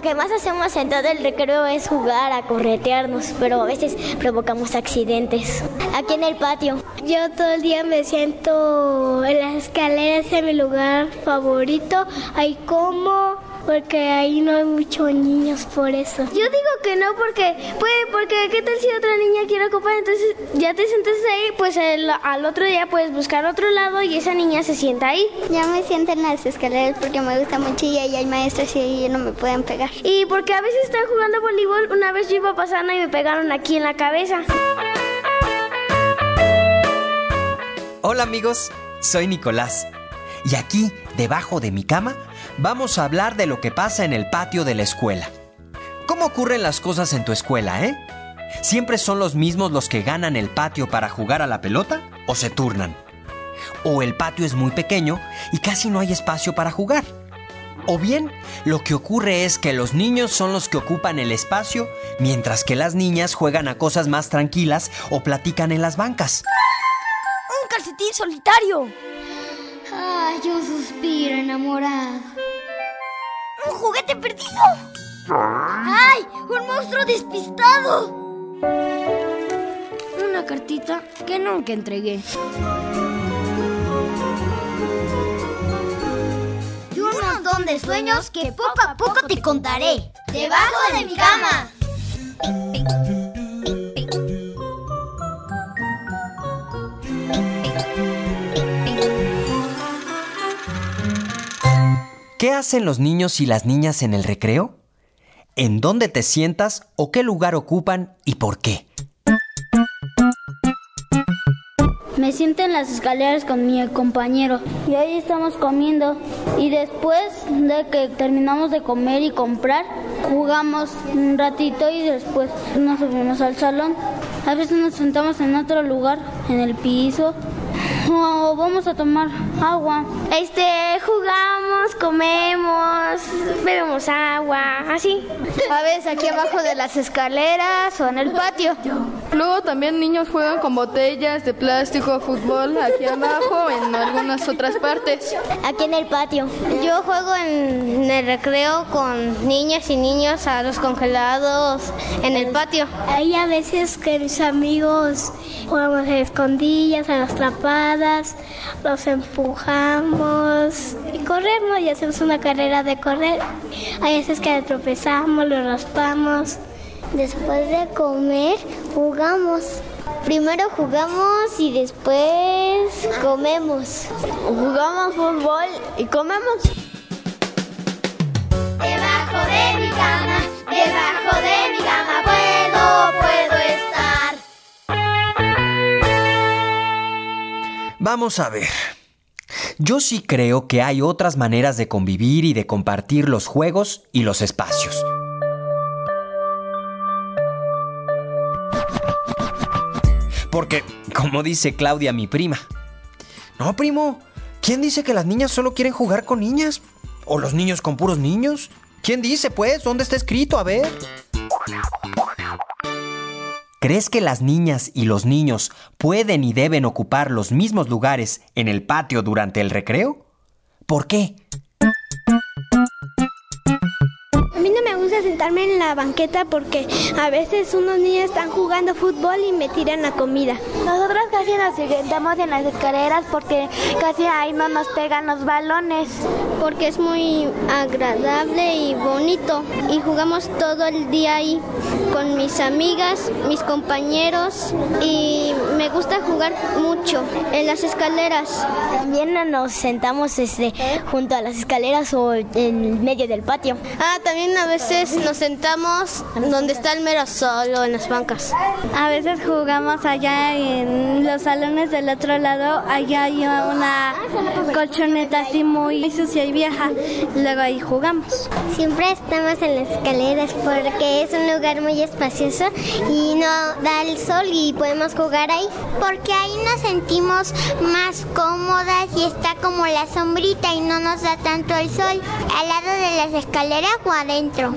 Lo que más hacemos en todo el recreo es jugar, a corretearnos, pero a veces provocamos accidentes. Aquí en el patio. Yo todo el día me siento en las escaleras en mi lugar favorito. Ahí como, porque ahí no hay muchos niños por eso. Yo digo que no porque, pues, porque qué tal si otra niña quiere ocupar, entonces ya te sientes ahí, pues al otro día puedes buscar otro lado y esa niña se sienta ahí. Ya me siento en las escaleras porque me gusta mucho y ahí hay maestros y ahí no me pueden pegar. Y porque a veces están jugando voleibol, una vez yo iba pasando y me pegaron aquí en la cabeza. Hola amigos, soy Nicolás. Y aquí, debajo de mi cama, vamos a hablar de lo que pasa en el patio de la escuela. ¿Cómo ocurren las cosas en tu escuela, eh? ¿Siempre son los mismos los que ganan el patio para jugar a la pelota o se turnan? ¿O el patio es muy pequeño y casi no hay espacio para jugar? O bien, lo que ocurre es que los niños son los que ocupan el espacio, mientras que las niñas juegan a cosas más tranquilas o platican en las bancas. ¡Un calcetín solitario! Ay, yo suspiro enamorado. ¡Un juguete perdido! ¡Ay! ¡Un monstruo despistado! Una cartita que nunca entregué. Y un montón de sueños que poco a poco te contaré. Debajo de mi cama. ¿Qué hacen los niños y las niñas en el recreo? ¿En dónde te sientas o qué lugar ocupan y por qué? Me siento en las escaleras con mi compañero y ahí estamos comiendo y después de que terminamos de comer y comprar, jugamos un ratito y después nos subimos al salón. A veces nos sentamos en otro lugar, en el piso, o vamos a tomar agua. Este, jugamos, comemos, bebemos agua, así. A veces aquí abajo de las escaleras o en el patio. Luego también niños juegan con botellas de plástico, fútbol, aquí abajo, en algunas otras partes. Aquí en el patio. Yo juego en el recreo con niñas y niños a los congelados en el patio. Hay a veces que mis amigos jugamos a escondillas, a las trapadas, los empujamos y corremos y hacemos una carrera de correr. Hay veces que tropezamos, lo raspamos. Después de comer, jugamos. Primero jugamos y después comemos. Jugamos fútbol y comemos. Debajo de mi cama, debajo de mi cama puedo, puedo estar. Vamos a ver. Yo sí creo que hay otras maneras de convivir y de compartir los juegos y los espacios. Porque, como dice Claudia, mi prima. No, primo. ¿Quién dice que las niñas solo quieren jugar con niñas? ¿O los niños con puros niños? ¿Quién dice, pues? ¿Dónde está escrito? A ver. ¿Crees que las niñas y los niños pueden y deben ocupar los mismos lugares en el patio durante el recreo? ¿Por qué? A mí no me gusta sentarme en la banqueta porque a veces unos niños están jugando fútbol y me tiran la comida. Nosotros casi nos sentamos en las escaleras porque casi ahí no nos pegan los balones. Porque es muy agradable y bonito. Y jugamos todo el día ahí con mis amigas, mis compañeros. Y me gusta jugar mucho en las escaleras. También nos sentamos este, junto a las escaleras o en medio del patio. Ah, también a veces nos sentamos donde está el mero sol o en las bancas. A veces jugamos allá en los salones del otro lado. Allá hay una colchoneta así muy sucia y vieja. Luego ahí jugamos. Siempre estamos en las escaleras porque es un lugar muy espacioso y no da el sol y podemos jugar ahí. Porque ahí nos sentimos más cómodas y está como la sombrita y no nos da tanto el sol. Al lado de las escaleras o adentro.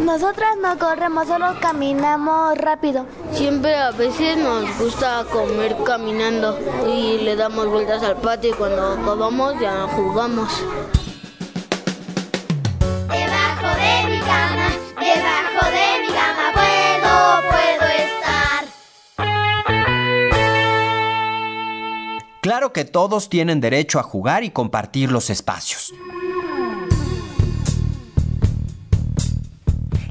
Nosotras no corremos, solo caminamos rápido. Siempre a veces nos gusta comer caminando y le damos vueltas al patio y cuando acabamos ya jugamos. Debajo de mi cama, debajo de mi cama puedo, puedo estar. Claro que todos tienen derecho a jugar y compartir los espacios.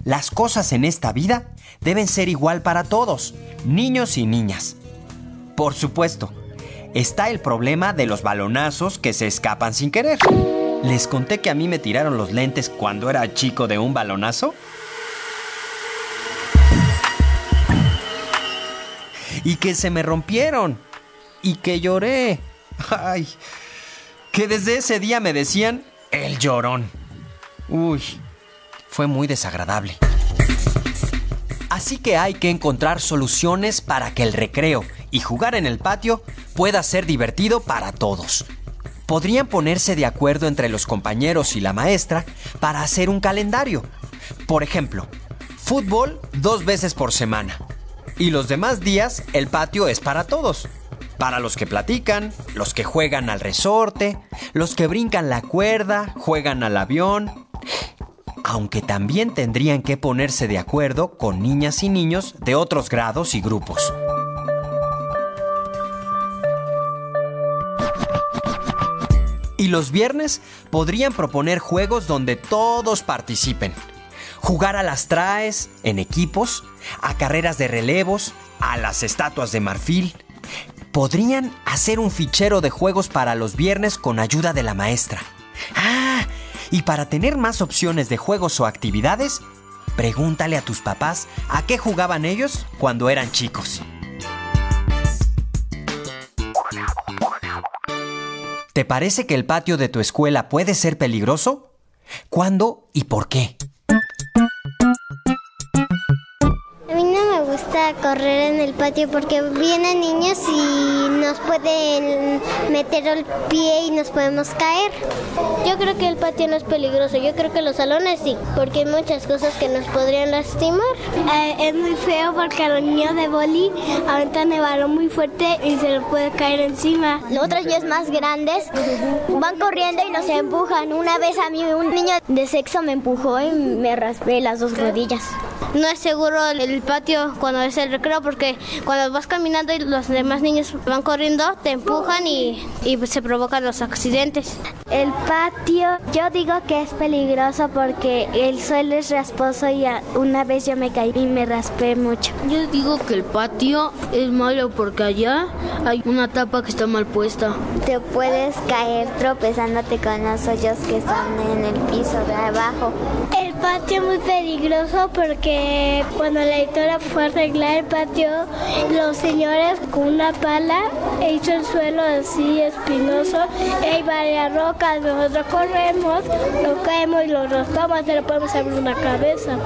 Las cosas en esta vida deben ser igual para todos, niños y niñas. Por supuesto, está el problema de los balonazos que se escapan sin querer. ¿Les conté que a mí me tiraron los lentes cuando era chico de un balonazo? Y que se me rompieron. Y que lloré. Ay. Que desde ese día me decían el llorón. Uy, fue muy desagradable. Así que hay que encontrar soluciones para que el recreo y jugar en el patio pueda ser divertido para todos. Podrían ponerse de acuerdo entre los compañeros y la maestra para hacer un calendario. Por ejemplo, fútbol dos veces por semana. Y los demás días el patio es para todos. Para los que platican, los que juegan al resorte, los que brincan la cuerda, juegan al avión, aunque también tendrían que ponerse de acuerdo con niñas y niños de otros grados y grupos. Y los viernes podrían proponer juegos donde todos participen. Jugar a las traes, en equipos, a carreras de relevos, a las estatuas de marfil. Podrían hacer un fichero de juegos para los viernes con ayuda de la maestra. Ah, y para tener más opciones de juegos o actividades, pregúntale a tus papás a qué jugaban ellos cuando eran chicos. ¿Te parece que el patio de tu escuela puede ser peligroso? ¿Cuándo y por qué? Gusta correr en el patio porque vienen niños y nos pueden meter el pie y nos podemos caer. Yo creo que el patio no es peligroso, yo creo que los salones sí, porque hay muchas cosas que nos podrían lastimar. Eh, es muy feo porque a los niños de boli el balón muy fuerte y se les puede caer encima. Los otros niños más grandes van corriendo y nos empujan. Una vez a mí un niño de sexo me empujó y me raspé las dos rodillas. No es seguro el patio cuando es el recreo porque cuando vas caminando y los demás niños van corriendo te empujan y, se provocan los accidentes. El patio yo digo que es peligroso porque el suelo es rasposo y una vez yo me caí y me raspé mucho. Yo digo que el patio es malo porque allá hay una tapa que está mal puesta. Te puedes caer tropezándote con los hoyos que están en el piso de abajo. El patio es muy peligroso porque cuando la editora fue arreglar el patio, los señores con una pala hecho el suelo así espinoso, y hay varias rocas, nosotros corremos, lo caemos y lo raspamos, y le podemos abrir una cabeza.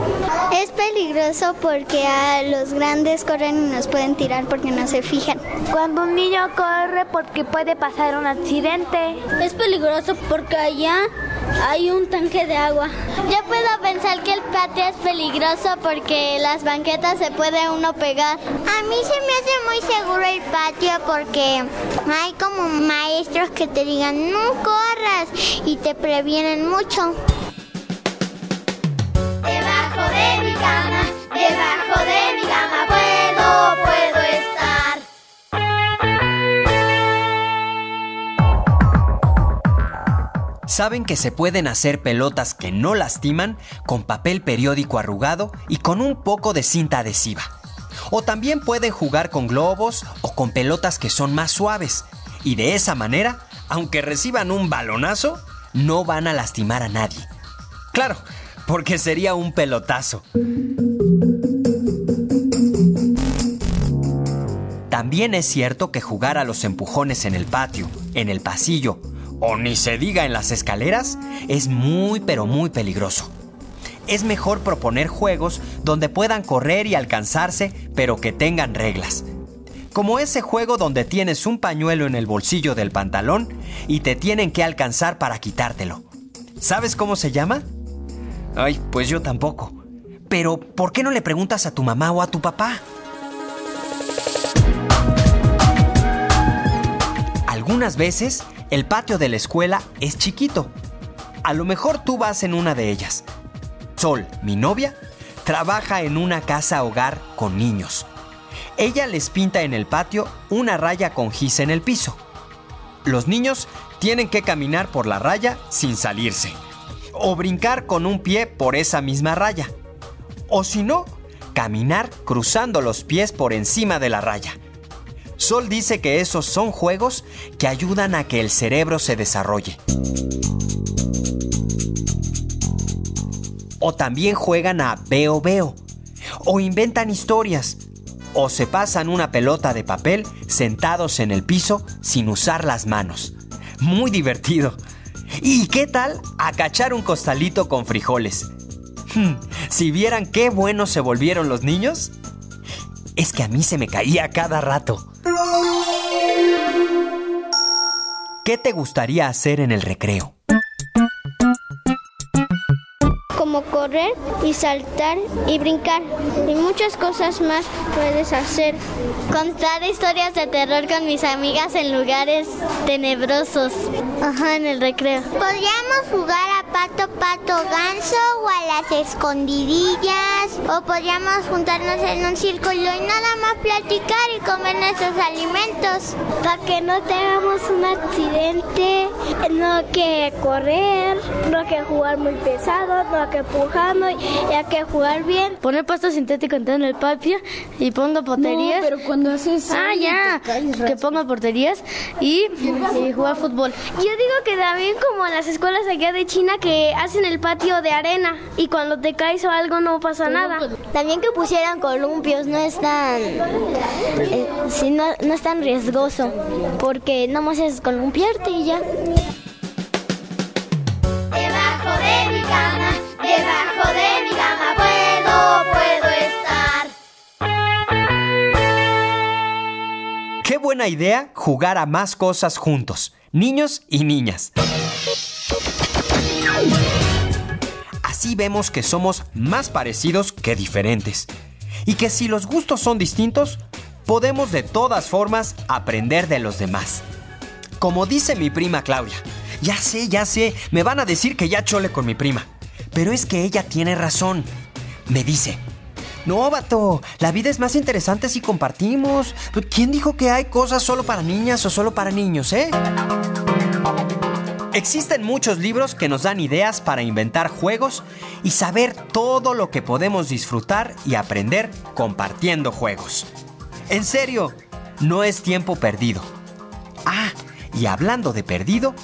Es peligroso porque a los grandes corren y nos pueden tirar porque no se fijan. Cuando un niño corre porque puede pasar un accidente. Es peligroso porque allá hay un tanque de agua. Yo puedo pensar que el patio es peligroso porque las banquetas se puede uno pegar. A mí se me hace muy seguro el patio porque hay como maestros que te digan no corras y te previenen mucho. Debajo de mi cama, debajo de ¿Saben que se pueden hacer pelotas que no lastiman con papel periódico arrugado y con un poco de cinta adhesiva? O también pueden jugar con globos o con pelotas que son más suaves. Y de esa manera, aunque reciban un balonazo, no van a lastimar a nadie. Claro, porque sería un pelotazo. También es cierto que jugar a los empujones en el patio, en el pasillo o ni se diga en las escaleras es muy pero muy peligroso es mejor proponer juegos donde puedan correr y alcanzarse, pero que tengan reglas. Como ese juego donde tienes un pañuelo en el bolsillo del pantalón y te tienen que alcanzar para quitártelo. ¿Sabes cómo se llama? Ay, pues yo tampoco. Pero, ¿por qué no le preguntas a tu mamá o a tu papá? Algunas veces el patio de la escuela es chiquito. A lo mejor tú vas en una de ellas, Sol, mi novia, trabaja en una casa hogar con niños. Ella les pinta en el patio una raya con gis en el piso. Los niños tienen que caminar por la raya sin salirse. O brincar con un pie por esa misma raya. O si no, caminar cruzando los pies por encima de la raya. Sol dice que esos son juegos que ayudan a que el cerebro se desarrolle. O también juegan a veo veo. O inventan historias. O se pasan una pelota de papel sentados en el piso sin usar las manos. Muy divertido. ¿Y qué tal acachar un costalito con frijoles? si vieran qué buenos se volvieron los niños. Es que a mí se me caía cada rato. ¿Qué te gustaría hacer en el recreo? Como correr y saltar y brincar. Y muchas cosas más puedes hacer. Contar historias de terror con mis amigas en lugares tenebrosos. Ajá, en el recreo. Podríamos jugar a pato, pato, ganso o a las escondidillas. O podríamos juntarnos en un círculo y nada más platicar y comer nuestros alimentos. Para que no tengamos un accidente, no que correr, no que jugar muy pesado, no que empujando y hay que jugar bien. Poner pasto sintético en el patio y pongo porterías. No, pero cuando haces Ah, ya. Que ponga porterías y, y, jugar fútbol. Yo digo que también como en las escuelas allá de China que hacen el patio de arena y cuando te caes o algo no pasa nada. También que pusieran columpios, no es tan eh, si no, no es tan riesgoso porque no más es columpiarte y ya. Idea jugar a más cosas juntos, niños y niñas. Así vemos que somos más parecidos que diferentes. Y que si los gustos son distintos, podemos de todas formas aprender de los demás. Como dice mi prima Claudia, ya sé, ya sé, me van a decir que ya chole con mi prima. Pero es que ella tiene razón. Me dice, no, vato, la vida es más interesante si compartimos. ¿Quién dijo que hay cosas solo para niñas o solo para niños, eh? Existen muchos libros que nos dan ideas para inventar juegos y saber todo lo que podemos disfrutar y aprender compartiendo juegos. En serio, no es tiempo perdido. Ah, y hablando de perdido,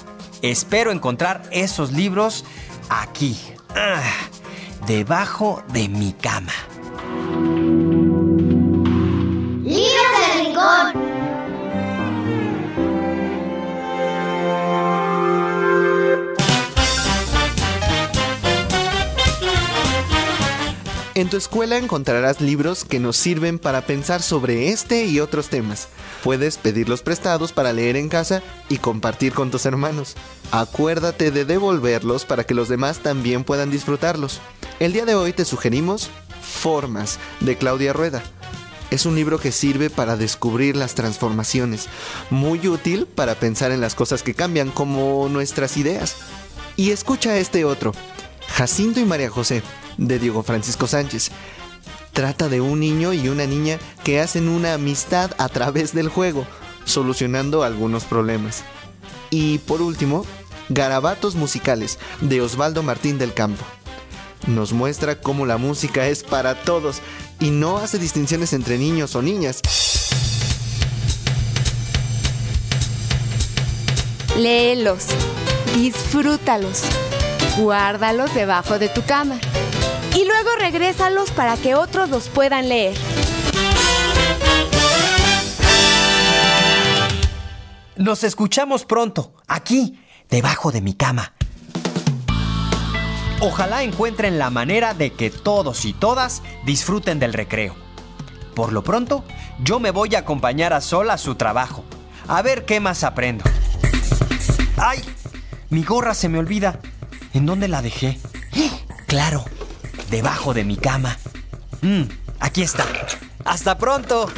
espero encontrar esos libros aquí, ah, debajo de mi cama. En tu escuela encontrarás libros que nos sirven para pensar sobre este y otros temas. Puedes pedirlos prestados para leer en casa y compartir con tus hermanos. Acuérdate de devolverlos para que los demás también puedan disfrutarlos. El día de hoy te sugerimos Formas de Claudia Rueda. Es un libro que sirve para descubrir las transformaciones, muy útil para pensar en las cosas que cambian como nuestras ideas. Y escucha este otro, Jacinto y María José, de Diego Francisco Sánchez. Trata de un niño y una niña que hacen una amistad a través del juego, solucionando algunos problemas. Y por último, Garabatos Musicales, de Osvaldo Martín del Campo. Nos muestra cómo la música es para todos y no hace distinciones entre niños o niñas. Léelos, disfrútalos, guárdalos debajo de tu cama y luego regrésalos para que otros los puedan leer. Nos escuchamos pronto, aquí, debajo de mi cama. Ojalá encuentren la manera de que todos y todas disfruten del recreo. Por lo pronto, yo me voy a acompañar a Sol a su trabajo, a ver qué más aprendo. ¡Ay! Mi gorra se me olvida. ¿En dónde la dejé? Claro, debajo de mi cama. Mm, aquí está. ¡Hasta pronto!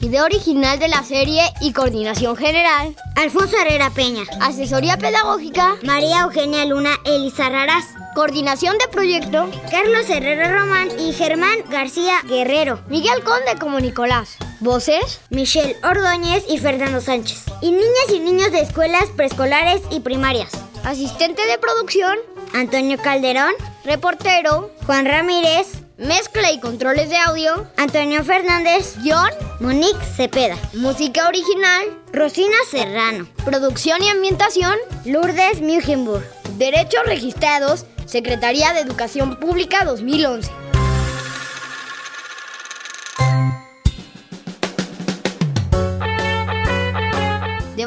Idea original de la serie y coordinación general. Alfonso Herrera Peña. Asesoría pedagógica. María Eugenia Luna Elizarrarás. Coordinación de proyecto, Carlos Herrera Román y Germán García Guerrero. Miguel Conde como Nicolás. Voces, Michelle Ordóñez y Fernando Sánchez. Y niñas y niños de escuelas preescolares y primarias. Asistente de producción, Antonio Calderón. Reportero, Juan Ramírez. Mezcla y controles de audio, Antonio Fernández. Guión, Monique Cepeda. Música original, Rosina Serrano. Producción y ambientación, Lourdes Mugenburg. Derechos registrados, Secretaría de Educación Pública 2011.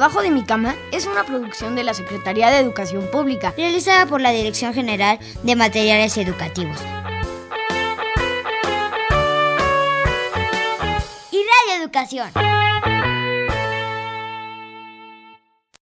Debajo de mi cama es una producción de la Secretaría de Educación Pública, realizada por la Dirección General de Materiales Educativos. Y Radio Educación.